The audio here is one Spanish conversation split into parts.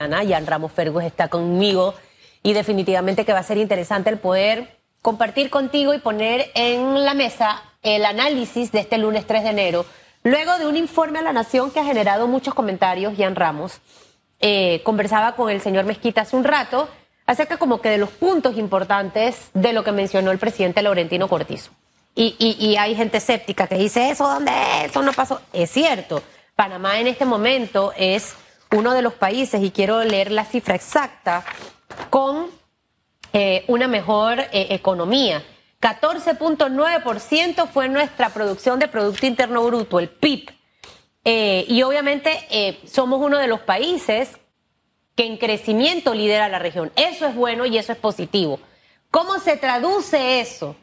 Jan Ramos Fergus está conmigo y definitivamente que va a ser interesante el poder compartir contigo y poner en la mesa el análisis de este lunes 3 de enero, luego de un informe a la Nación que ha generado muchos comentarios, Jan Ramos. Eh, conversaba con el señor Mezquita hace un rato acerca como que de los puntos importantes de lo que mencionó el presidente Laurentino Cortizo. Y, hay gente escéptica que dice, ¿eso dónde es? Eso no pasó. Es cierto, Panamá en este momento es uno de los países, y quiero leer la cifra exacta, con eh, una mejor eh, economía. 14.9% fue nuestra producción de Producto Interno Bruto, el PIB. Eh, y obviamente somos uno de los países que en crecimiento lidera la región. Eso es bueno y eso es positivo. ¿Cómo se traduce eso?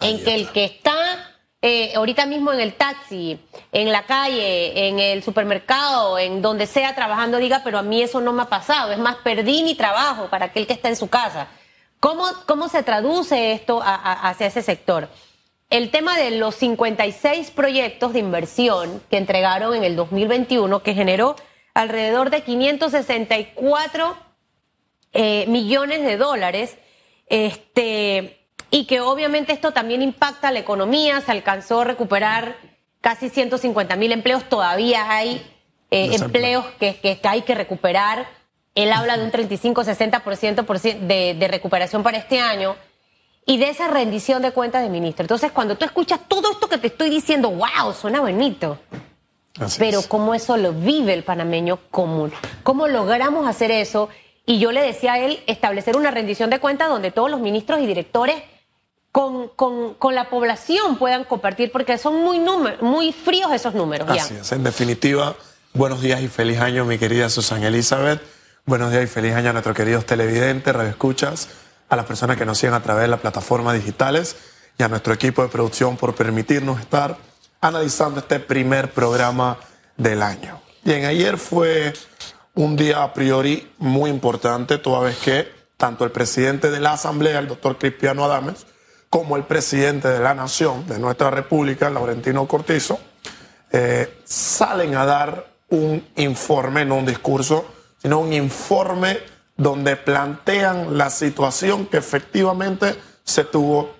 en que el que está eh, ahorita mismo en el taxi, en la calle, en el supermercado, en donde sea trabajando, diga, pero a mí eso no me ha pasado. Es más, perdí mi trabajo para aquel que está en su casa. ¿Cómo, cómo se traduce esto hacia ese sector? El tema de los 56 proyectos de inversión que entregaron en el 2021, que generó alrededor de 564 eh, millones de dólares, este, y que obviamente esto también impacta la economía, se alcanzó a recuperar casi 150 mil empleos, todavía hay eh, empleos que, que, hay que recuperar. Él habla de un 35-60% de, de recuperación para este año y de esa rendición de cuentas de ministro. Entonces, cuando tú escuchas todo esto que te estoy diciendo, wow, suena bonito. Pero cómo eso lo vive el panameño común. ¿Cómo logramos hacer eso? Y yo le decía a él establecer una rendición de cuentas donde todos los ministros y directores con, con, con, la población puedan compartir, porque son muy, muy fríos esos números. Así es, en definitiva, buenos días y feliz año, mi querida Susana Elizabeth. Buenos días y feliz año a nuestros queridos televidentes, radioescuchas, a las personas que nos siguen a través de las plataformas digitales y a nuestro equipo de producción por permitirnos estar analizando este primer programa del año. Bien, ayer fue un día a priori muy importante, toda vez que tanto el presidente de la Asamblea, el doctor Cristiano Adames, como el presidente de la nación, de nuestra república, Laurentino Cortizo, eh, salen a dar un informe, no un discurso, sino un informe donde plantean la situación que efectivamente se tuvo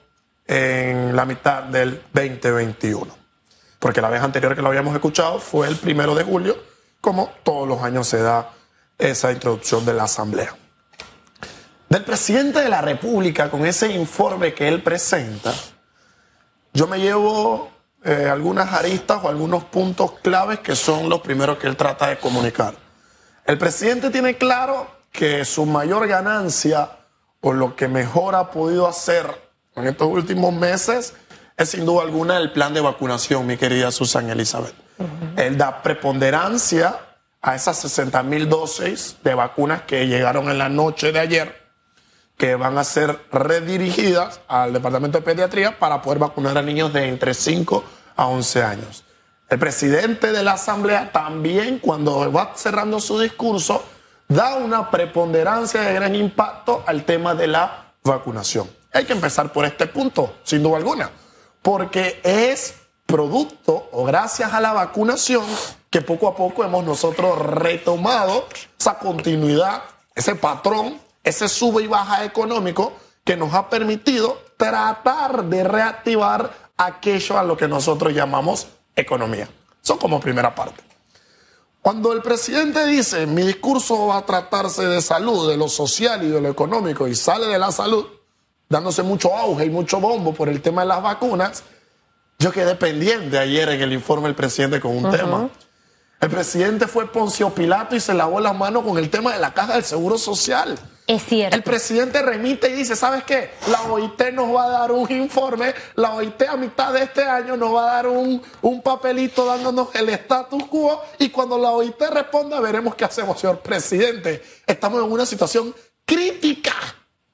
en la mitad del 2021. Porque la vez anterior que lo habíamos escuchado fue el primero de julio, como todos los años se da esa introducción de la Asamblea del presidente de la República con ese informe que él presenta, yo me llevo eh, algunas aristas o algunos puntos claves que son los primeros que él trata de comunicar. El presidente tiene claro que su mayor ganancia o lo que mejor ha podido hacer en estos últimos meses es sin duda alguna el plan de vacunación, mi querida Susan Elizabeth. Él da preponderancia a esas 60 mil dosis de vacunas que llegaron en la noche de ayer que van a ser redirigidas al Departamento de Pediatría para poder vacunar a niños de entre 5 a 11 años. El presidente de la Asamblea también, cuando va cerrando su discurso, da una preponderancia de gran impacto al tema de la vacunación. Hay que empezar por este punto, sin duda alguna, porque es producto o gracias a la vacunación que poco a poco hemos nosotros retomado esa continuidad, ese patrón ese sube y baja económico que nos ha permitido tratar de reactivar aquello a lo que nosotros llamamos economía. Son como primera parte. Cuando el presidente dice, mi discurso va a tratarse de salud, de lo social y de lo económico, y sale de la salud, dándose mucho auge y mucho bombo por el tema de las vacunas, yo quedé pendiente ayer en el informe del presidente con un tema. El presidente fue Poncio Pilato y se lavó las manos con el tema de la caja del Seguro Social. Es cierto. El presidente remite y dice, ¿sabes qué? La OIT nos va a dar un informe, la OIT a mitad de este año nos va a dar un, un papelito dándonos el status quo y cuando la OIT responda veremos qué hacemos, señor presidente. Estamos en una situación crítica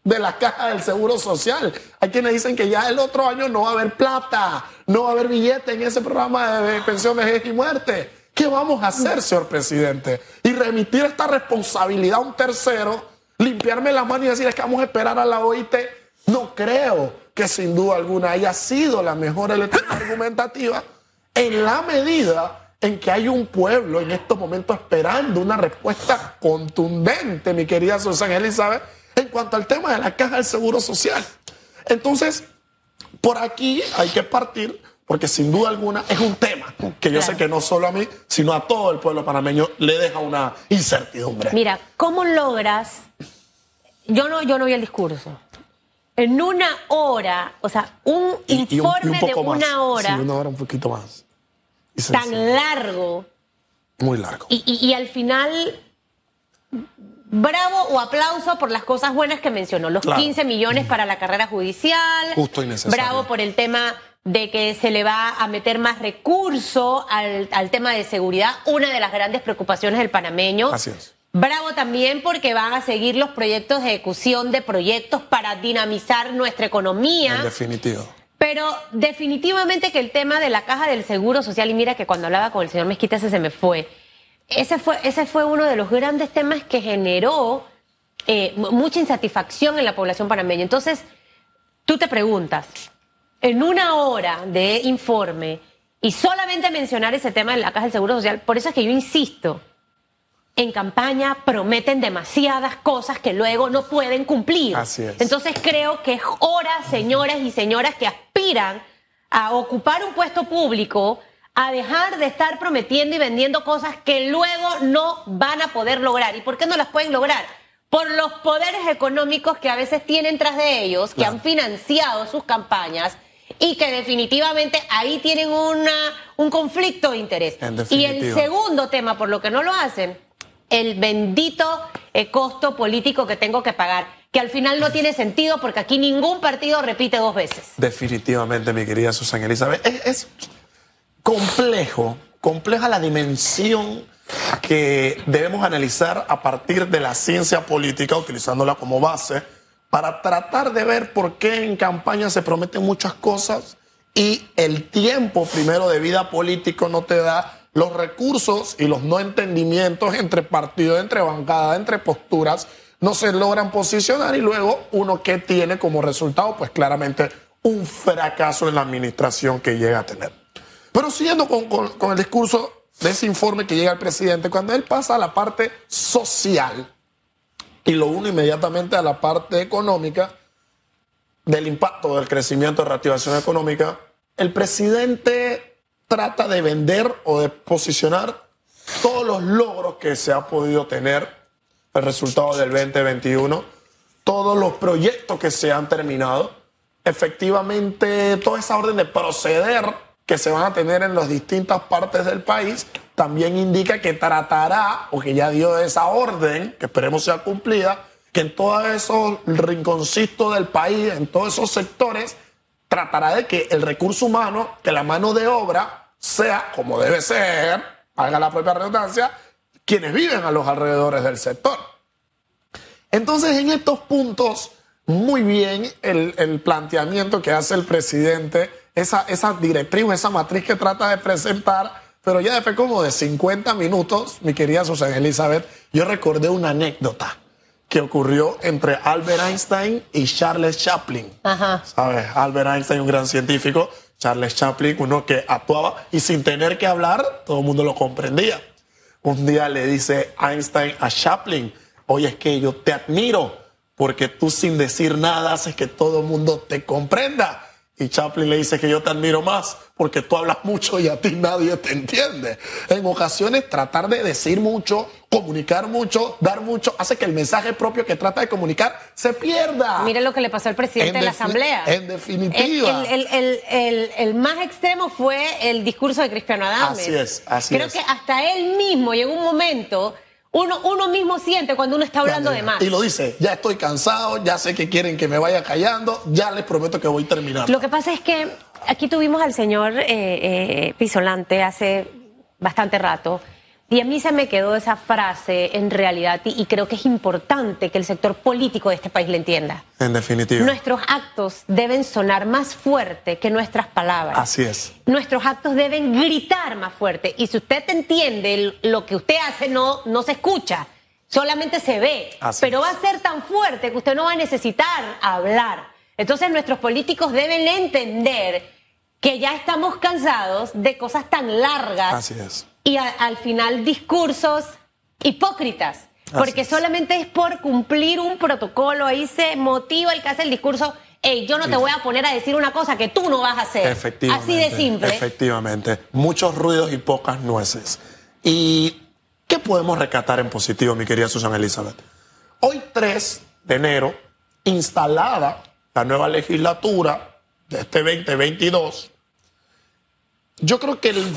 de la caja del Seguro Social. Hay quienes dicen que ya el otro año no va a haber plata, no va a haber billete en ese programa de pensión, vejez y muerte. ¿Qué vamos a hacer, señor presidente? Y remitir esta responsabilidad a un tercero, limpiarme la mano y decir es que vamos a esperar a la OIT. No creo que sin duda alguna haya sido la mejor elección argumentativa en la medida en que hay un pueblo en estos momentos esperando una respuesta contundente, mi querida Susana Elizabeth, en cuanto al tema de la caja del Seguro Social. Entonces, por aquí hay que partir, porque sin duda alguna es un tema que yo sé que no solo a mí, sino a todo el pueblo panameño le deja una incertidumbre. Mira, ¿cómo logras? Yo no, yo no vi el discurso. En una hora, o sea, un informe de una hora. Sí, una hora un poquito más. tan largo. Muy largo. Y, al final, bravo o aplauso por las cosas buenas que mencionó. Los 15 millones para la carrera judicial. Justo y necesario. Bravo por el tema de que se le va a meter más recurso al, al tema de seguridad, una de las grandes preocupaciones del panameño. Así es. Bravo también porque van a seguir los proyectos de ejecución de proyectos para dinamizar nuestra economía. En definitivo. Pero definitivamente que el tema de la caja del seguro social, y mira que cuando hablaba con el señor Mezquita ese se me fue, ese fue, ese fue uno de los grandes temas que generó eh, mucha insatisfacción en la población panameña. Entonces, tú te preguntas, en una hora de informe y solamente mencionar ese tema de la caja del seguro social, por eso es que yo insisto, en campaña prometen demasiadas cosas que luego no pueden cumplir. Así es. Entonces creo que es hora, señoras y señoras que aspiran a ocupar un puesto público, a dejar de estar prometiendo y vendiendo cosas que luego no van a poder lograr. ¿Y por qué no las pueden lograr? Por los poderes económicos que a veces tienen tras de ellos, que han financiado sus campañas y que definitivamente ahí tienen una, un conflicto de interés. Y el segundo tema, por lo que no lo hacen, el bendito eh, costo político que tengo que pagar, que al final no tiene sentido porque aquí ningún partido repite dos veces. Definitivamente, mi querida Susana Elizabeth. Es, complejo, compleja la dimensión que debemos analizar a partir de la ciencia política, utilizándola como base, para tratar de ver por qué en campaña se prometen muchas cosas y el tiempo primero de vida político no te da los recursos y los no entendimientos entre partidos, entre bancadas, entre posturas, no se logran posicionar y luego uno que tiene como resultado, pues claramente un fracaso en la administración que llega a tener. Pero siguiendo con, el discurso de ese informe que llega al presidente, cuando él pasa a la parte social y lo une inmediatamente a la parte económica, del impacto del crecimiento de reactivación económica, el presidente trata de vender o de posicionar todos los logros que se ha podido tener, el resultado del 2021, todos los proyectos que se han terminado, efectivamente toda esa orden de proceder que se van a tener en las distintas partes del país, también indica que tratará, o que ya dio esa orden, que esperemos sea cumplida, que en todos esos rinconcitos del país, en todos esos sectores, tratará de que el recurso humano, que la mano de obra sea como debe ser, haga la propia redundancia, quienes viven a los alrededores del sector. Entonces, en estos puntos, muy bien el, planteamiento que hace el presidente, esa, esa directriz, esa matriz que trata de presentar, pero ya después como de 50 minutos, mi querida Susana Elizabeth, yo recordé una anécdota que ocurrió entre Albert Einstein y Charles Chaplin. Ajá. ¿Sabes? Albert Einstein, un gran científico, Charles Chaplin, uno que actuaba y sin tener que hablar, todo el mundo lo comprendía. Un día le dice Einstein a Chaplin, oye, es que yo te admiro porque tú sin decir nada haces que todo el mundo te comprenda. Y Chaplin le dice que yo te admiro más porque tú hablas mucho y a ti nadie te entiende. En ocasiones tratar de decir mucho, comunicar mucho, dar mucho, hace que el mensaje propio que trata de comunicar se pierda. Mire lo que le pasó al presidente de la Asamblea. En definitiva. El, más extremo fue el discurso de Cristiano Adames. Así es, así Creo es. Creo que hasta él mismo llegó un momento uno, uno mismo siente cuando uno está hablando de más. Y lo dice, ya estoy cansado, ya sé que quieren que me vaya callando, ya les prometo que voy a terminar. Lo que pasa es que aquí tuvimos al señor eh, eh, Pisolante hace bastante rato y a mí se me quedó esa frase en realidad y, creo que es importante que el sector político de este país la entienda. En definitiva. Nuestros actos deben sonar más fuerte que nuestras palabras. Así es. Nuestros actos deben gritar más fuerte. Y si usted entiende lo que usted hace, no, no se escucha, solamente se ve. pero va a ser tan fuerte que usted no va a necesitar hablar. Entonces nuestros políticos deben entender que ya estamos cansados de cosas tan largas. Así es y al final discursos hipócritas. Porque solamente es por cumplir un protocolo, ahí se motiva el que hace el discurso. Hey, yo no te voy a poner a decir una cosa que tú no vas a hacer. Efectivamente. Así de simple. Efectivamente. Muchos ruidos y pocas nueces. ¿Y qué podemos recatar en positivo, mi querida Susana Elizabeth? Hoy 3 de enero, instalada la nueva legislatura de este 2022, yo creo que el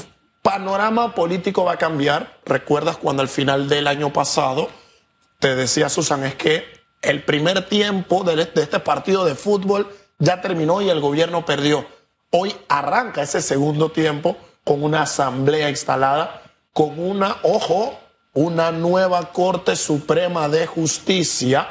panorama político va a cambiar. ¿Recuerdas cuando al final del año pasado te decía Susan, es que el primer tiempo de este partido de fútbol ya terminó y el gobierno perdió? Hoy arranca ese segundo tiempo con una asamblea instalada, con una, ojo, una nueva Corte Suprema de Justicia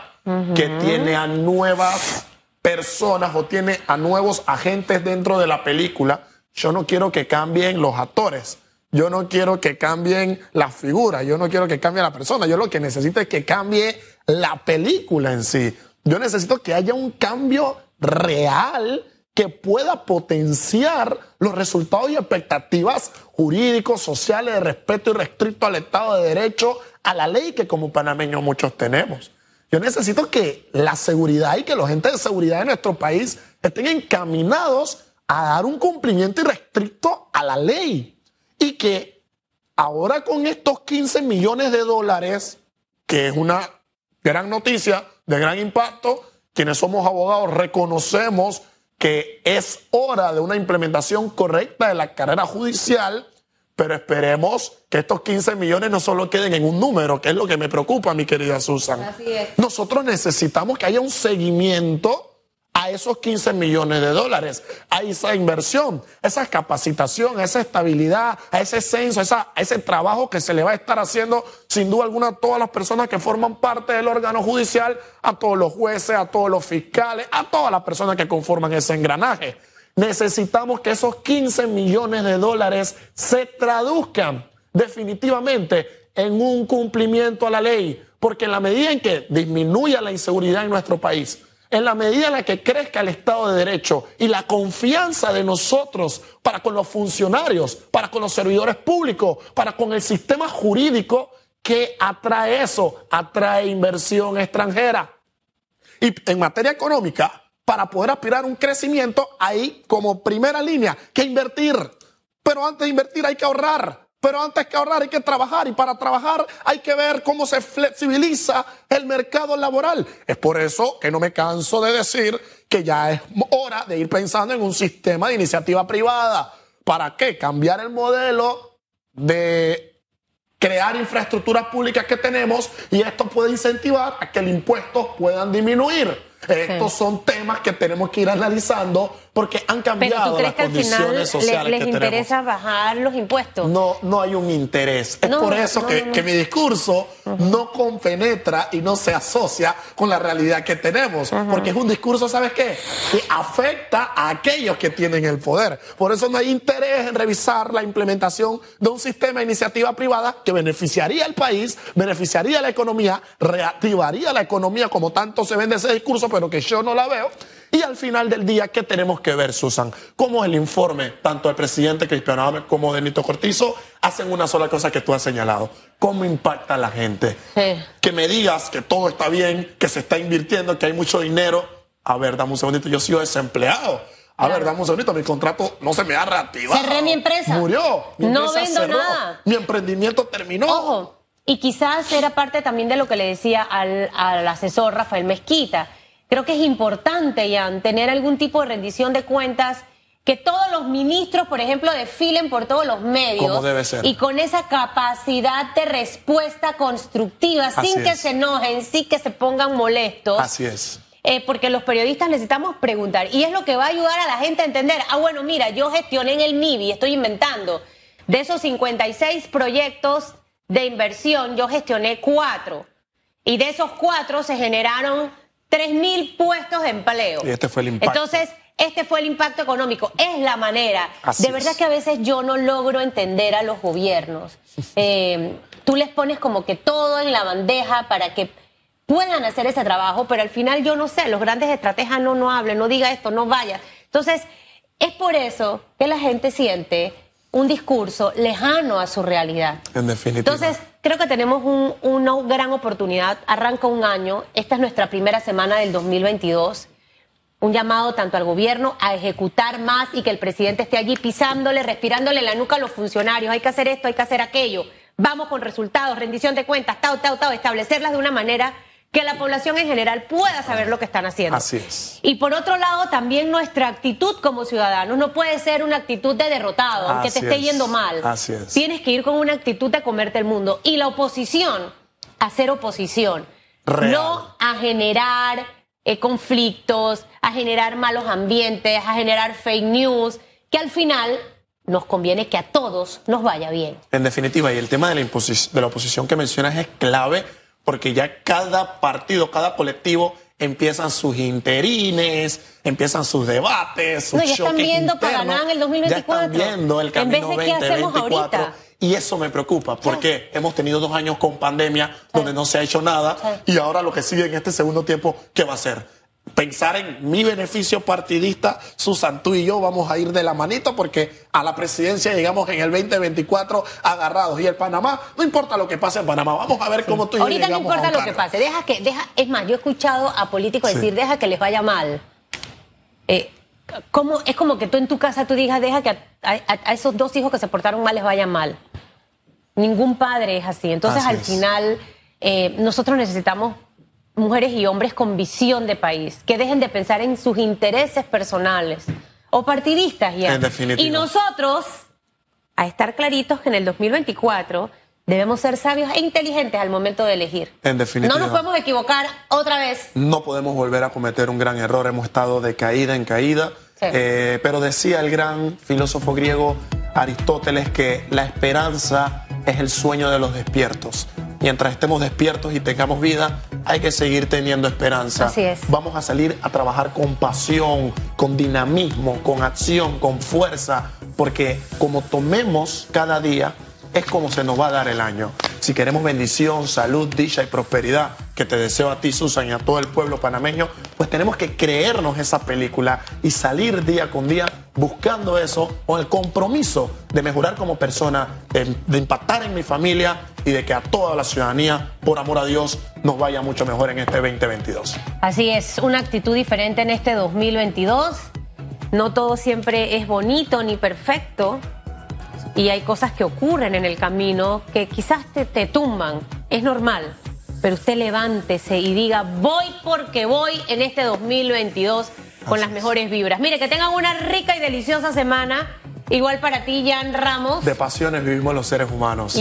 que tiene a nuevas personas o tiene a nuevos agentes dentro de la película. Yo no quiero que cambien los actores. Yo no quiero que cambien las figuras, yo no quiero que cambie la persona, yo lo que necesito es que cambie la película en sí. Yo necesito que haya un cambio real que pueda potenciar los resultados y expectativas jurídicos, sociales, de respeto y restricto al Estado de Derecho, a la ley que como panameños muchos tenemos. Yo necesito que la seguridad y que los agentes de seguridad de nuestro país estén encaminados a dar un cumplimiento irrestricto a la ley y que ahora con estos 15 millones de dólares, que es una gran noticia, de gran impacto, quienes somos abogados reconocemos que es hora de una implementación correcta de la carrera judicial, pero esperemos que estos 15 millones no solo queden en un número, que es lo que me preocupa, mi querida Susan. Así es. Nosotros necesitamos que haya un seguimiento a esos 15 millones de dólares, a esa inversión, esa capacitación, a esa estabilidad, a ese censo, a, ese trabajo que se le va a estar haciendo sin duda alguna a todas las personas que forman parte del órgano judicial, a todos los jueces, a todos los fiscales, a todas las personas que conforman ese engranaje. Necesitamos que esos 15 millones de dólares se traduzcan definitivamente en un cumplimiento a la ley, porque en la medida en que disminuya la inseguridad en nuestro país, en la medida en la que crezca el Estado de Derecho y la confianza de nosotros para con los funcionarios, para con los servidores públicos, para con el sistema jurídico, que atrae eso? Atrae inversión extranjera. Y en materia económica, para poder aspirar a un crecimiento, hay como primera línea que invertir. Pero antes de invertir hay que ahorrar. Pero antes que ahorrar hay que trabajar y para trabajar hay que ver cómo se flexibiliza el mercado laboral. Es por eso que no me canso de decir que ya es hora de ir pensando en un sistema de iniciativa privada. ¿Para qué? Cambiar el modelo de crear infraestructuras públicas que tenemos y esto puede incentivar a que los impuestos puedan disminuir. Estos son temas que tenemos que ir analizando porque han cambiado las condiciones sociales. ¿Les, interesa bajar los impuestos? No, no hay un interés. Es por eso que, mi discurso no compenetra y no se asocia con la realidad que tenemos. Porque es un discurso, ¿sabes qué? Que afecta a aquellos que tienen el poder. Por eso no hay interés en revisar la implementación de un sistema de iniciativa privada que beneficiaría al país, beneficiaría a la economía, reactivaría la economía como tanto se vende ese discurso, pero que yo no la veo y al final del día, ¿qué tenemos que ver, Susan? Cómo el informe, tanto del presidente Cristiano Ávila como de Nito Cortizo, hacen una sola cosa que tú has señalado. ¿Cómo impacta a la gente? Que me digas que todo está bien, que se está invirtiendo, que hay mucho dinero. A ver, dame un segundito, yo sigo desempleado. A ver, dame un segundito, mi contrato no se me ha reactivado. Cerré mi empresa. Murió. no vendo nada. Mi emprendimiento terminó. Ojo, y quizás era parte también de lo que le decía al, al asesor Rafael Mezquita Creo que es importante, Jan, tener algún tipo de rendición de cuentas que todos los ministros, por ejemplo, desfilen por todos los medios. Como debe ser. Y con esa capacidad de respuesta constructiva, sin que se enojen, sin que se pongan molestos. Así es. Eh, porque los periodistas necesitamos preguntar. Y es lo que va a ayudar a la gente a entender. Ah, bueno, mira, yo gestioné en el MIBI, estoy inventando. De esos 56 proyectos de inversión, yo gestioné cuatro. Y de esos cuatro se generaron mil puestos de empleo. Y este fue el impacto. Entonces, este fue el impacto económico. Es la manera. de verdad que a veces yo no logro entender a los gobiernos. Eh, tú les pones como que todo en la bandeja para que puedan hacer ese trabajo, pero al final yo no sé, los grandes estrategas no, no hablen, no diga esto, no vaya. Entonces, es por eso que la gente siente un discurso lejano a su realidad. En definitiva. Entonces, creo que tenemos un- una gran oportunidad. Arranca un año, esta es nuestra primera semana del 2022. Un llamado tanto al gobierno a ejecutar más y que el presidente esté allí pisándole, respirándole la nuca a los funcionarios. Hay que hacer esto, hay que hacer aquello. Vamos con resultados, rendición de cuentas, tau, tau, tau, establecerlas de una manera que la población en general pueda saber lo que están haciendo. Así es. Y por otro lado, también nuestra actitud como ciudadanos no puede ser una actitud de derrotado, aunque te esté es. yendo mal. Así es. Tienes que ir con una actitud de comerte el mundo. Y la oposición, hacer oposición. Real. No a generar eh, conflictos, a generar malos ambientes, a generar fake news, que al final nos conviene que a todos nos vaya bien. En definitiva, y el tema de la, de la oposición que mencionas es clave porque ya cada partido, cada colectivo empiezan sus interines, empiezan sus debates, sus No, ya están viendo para en el 2024. Ya están viendo el En camino vez de qué hacemos 2024. ahorita. Y eso me preocupa porque hemos tenido dos años con pandemia donde no se ha hecho nada Sí. y ahora lo que sigue en este segundo tiempo, ¿qué va a ser? Pensar en mi beneficio partidista, Susan, tú y yo vamos a ir de la manito porque a la presidencia llegamos en el 2024 agarrados y el Panamá, no importa lo que pase en Panamá, vamos a ver cómo tú y yo Ahorita no llegamos importa un lo que pase, deja que, deja, es más, yo he escuchado a políticos Sí. decir, deja que les vaya mal. Eh, ¿cómo- es como que tú en tu casa tú digas, deja que a, a- a esos dos hijos que se portaron mal les vaya mal. Ningún padre es así. Entonces, Así al es. final, eh, nosotros necesitamos mujeres y hombres con visión de país, que dejen de pensar en sus intereses personales o partidistas ya. En definitiva. Y nosotros, a estar claritos que en el 2024 debemos ser sabios e inteligentes al momento de elegir. En definitiva. No nos podemos equivocar otra vez. No podemos volver a cometer un gran error, hemos estado de caída en caída. Sí. Eh, pero decía el gran filósofo griego Aristóteles que la esperanza es el sueño de los despiertos. Mientras estemos despiertos y tengamos vida, hay que seguir teniendo esperanza. Así es. Vamos a salir a trabajar con pasión, con dinamismo, con acción, con fuerza, porque como tomemos cada día, es como se nos va a dar el año. Si queremos bendición, salud, dicha y prosperidad, que te deseo a ti, Susan, y a todo el pueblo panameño, pues tenemos que creernos esa película y salir día con día buscando eso, con el compromiso de mejorar como persona, de, de impactar en mi familia y de que a toda la ciudadanía, por amor a Dios, nos vaya mucho mejor en este 2022. Así es, una actitud diferente en este 2022. No todo siempre es bonito ni perfecto. Y hay cosas que ocurren en el camino que quizás te, te tumban. Es normal. Pero usted levántese y diga, voy porque voy en este 2022 con Así las es. mejores vibras. Mire, que tengan una rica y deliciosa semana. Igual para ti, Jan Ramos. De pasiones vivimos los seres humanos.